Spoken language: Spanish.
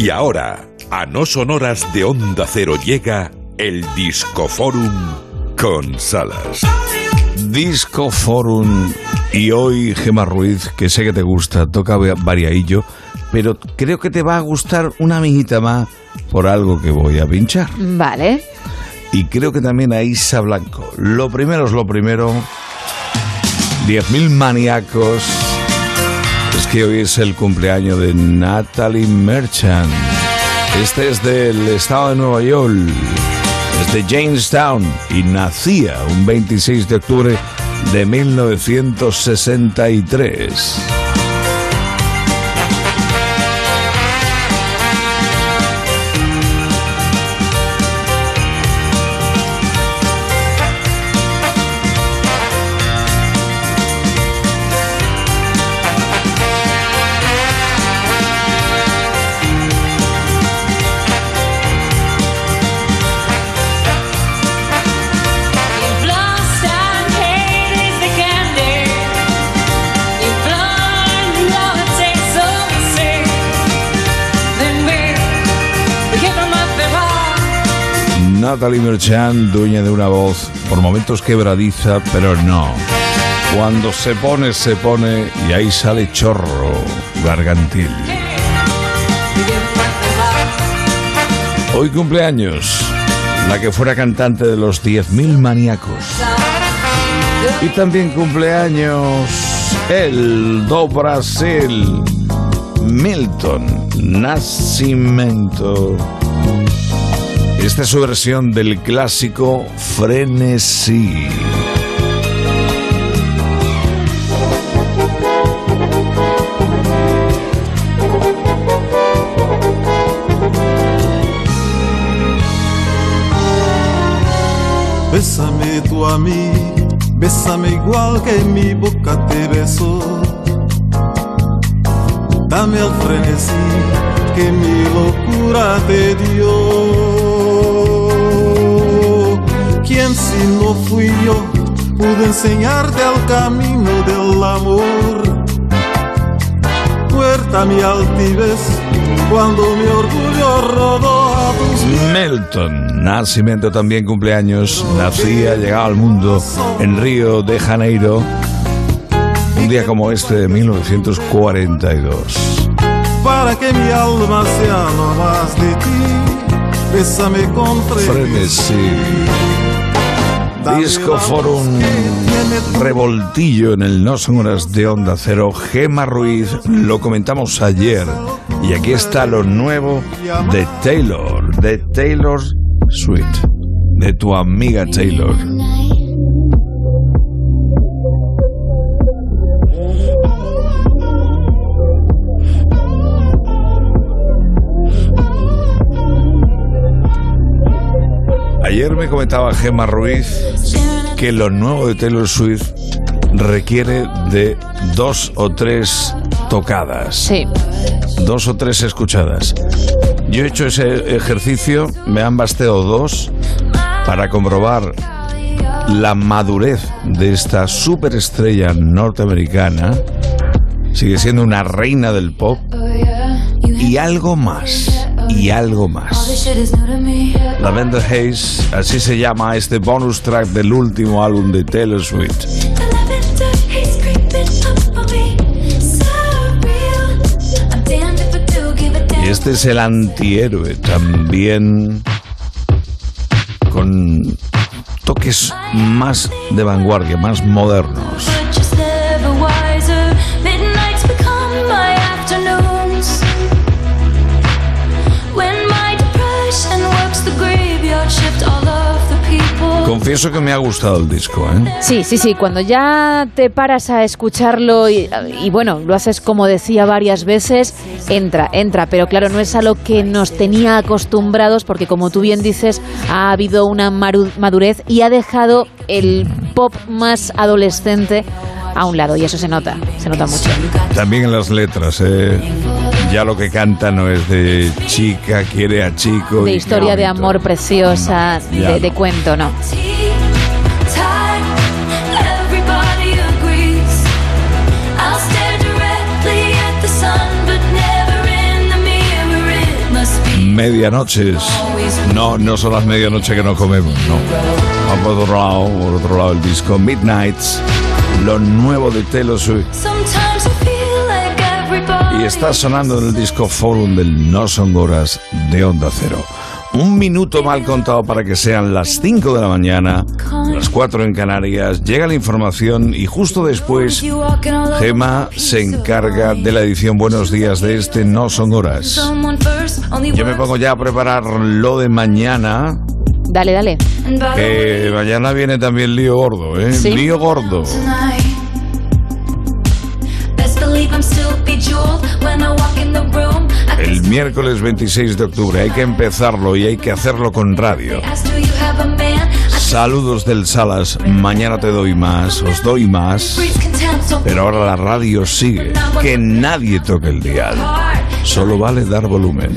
Y ahora, a no sonoras de Onda Cero llega el Disco Forum con Salas. Disco Forum y hoy Gema Ruiz, que sé que te gusta, toca variadillo, pero creo que te va a gustar una amiguita más por algo que voy a pinchar. Vale. Y creo que también a Isa Blanco. Lo primero es lo primero. 10.000 maníacos. Es que hoy es el cumpleaños de Natalie Merchant. Este es del estado de Nueva York. Es de Jamestown y nacía un 26 de octubre de 1963. Natalie Merchant, dueña de una voz por momentos quebradiza, pero no. Cuando se pone, se pone y ahí sale chorro gargantil. Hoy cumpleaños, la que fuera cantante de los 10.000 maníacos. Y también cumpleaños el do Brasil, Milton Nascimento. Esta es su versión del clásico Frenesí. Bésame tú a mí, bésame igual que mi boca te besó. Dame el frenesí que mi locura te dio. No fui yo pude enseñarte el camino del amor? Puerta mi altivez cuando mi orgullo rodó a tus Melton, nacimiento también cumpleaños, nacía, llegaba al mundo en Río de Janeiro, un día como este de 1942. Para que mi alma sea no más de ti, bésame con frenesí. Disco Forum revoltillo en el No Son Horas de Onda Cero. Gema Ruiz, lo comentamos ayer. Y aquí está lo nuevo de Taylor, de Taylor Sweet, de tu amiga Taylor. Ayer me comentaba Gemma Ruiz que lo nuevo de Taylor Swift requiere de dos o tres tocadas. Sí. Dos o tres escuchadas. Yo he hecho ese ejercicio, me han bastado dos para comprobar la madurez de esta superestrella norteamericana. Sigue siendo una reina del pop. Y algo más y algo más. Lavender Haze, así se llama este bonus track del último álbum de Taylor Swift. Y este es el antihéroe también con toques más de vanguardia, más modernos. Confieso que me ha gustado el disco, ¿eh? Sí, sí, sí. Cuando ya te paras a escucharlo y, bueno, lo haces como decía varias veces, entra, entra. Pero claro, no es a lo que nos tenía acostumbrados porque como tú bien dices, ha habido una madurez y ha dejado el pop más adolescente a un lado y eso se nota, se nota mucho. También en las letras, ¿eh? Ya lo que canta no es de chica quiere a chico. De historia de amor preciosa, de, cuento, no. medianoches. No, no son las medianoche que no comemos, no. Vamos por otro lado, por otro lado el disco Midnights, lo nuevo de Taylor Swift. Y está sonando en el disco Forum del No Son Horas de Onda Cero. Un minuto mal contado para que sean las 5 de la mañana, las 4 en Canarias. Llega la información y justo después Gema se encarga de la edición Buenos días de este No Son Horas. Yo me pongo ya a preparar lo de mañana. Dale, dale. Que mañana viene también lío gordo, ¿eh? Lío gordo. El miércoles 26 de octubre. Hay que empezarlo y hay que hacerlo con radio. Saludos del Salas, mañana te doy más, os doy más. Pero ahora la radio sigue, que nadie toque el dial. Solo vale dar volumen.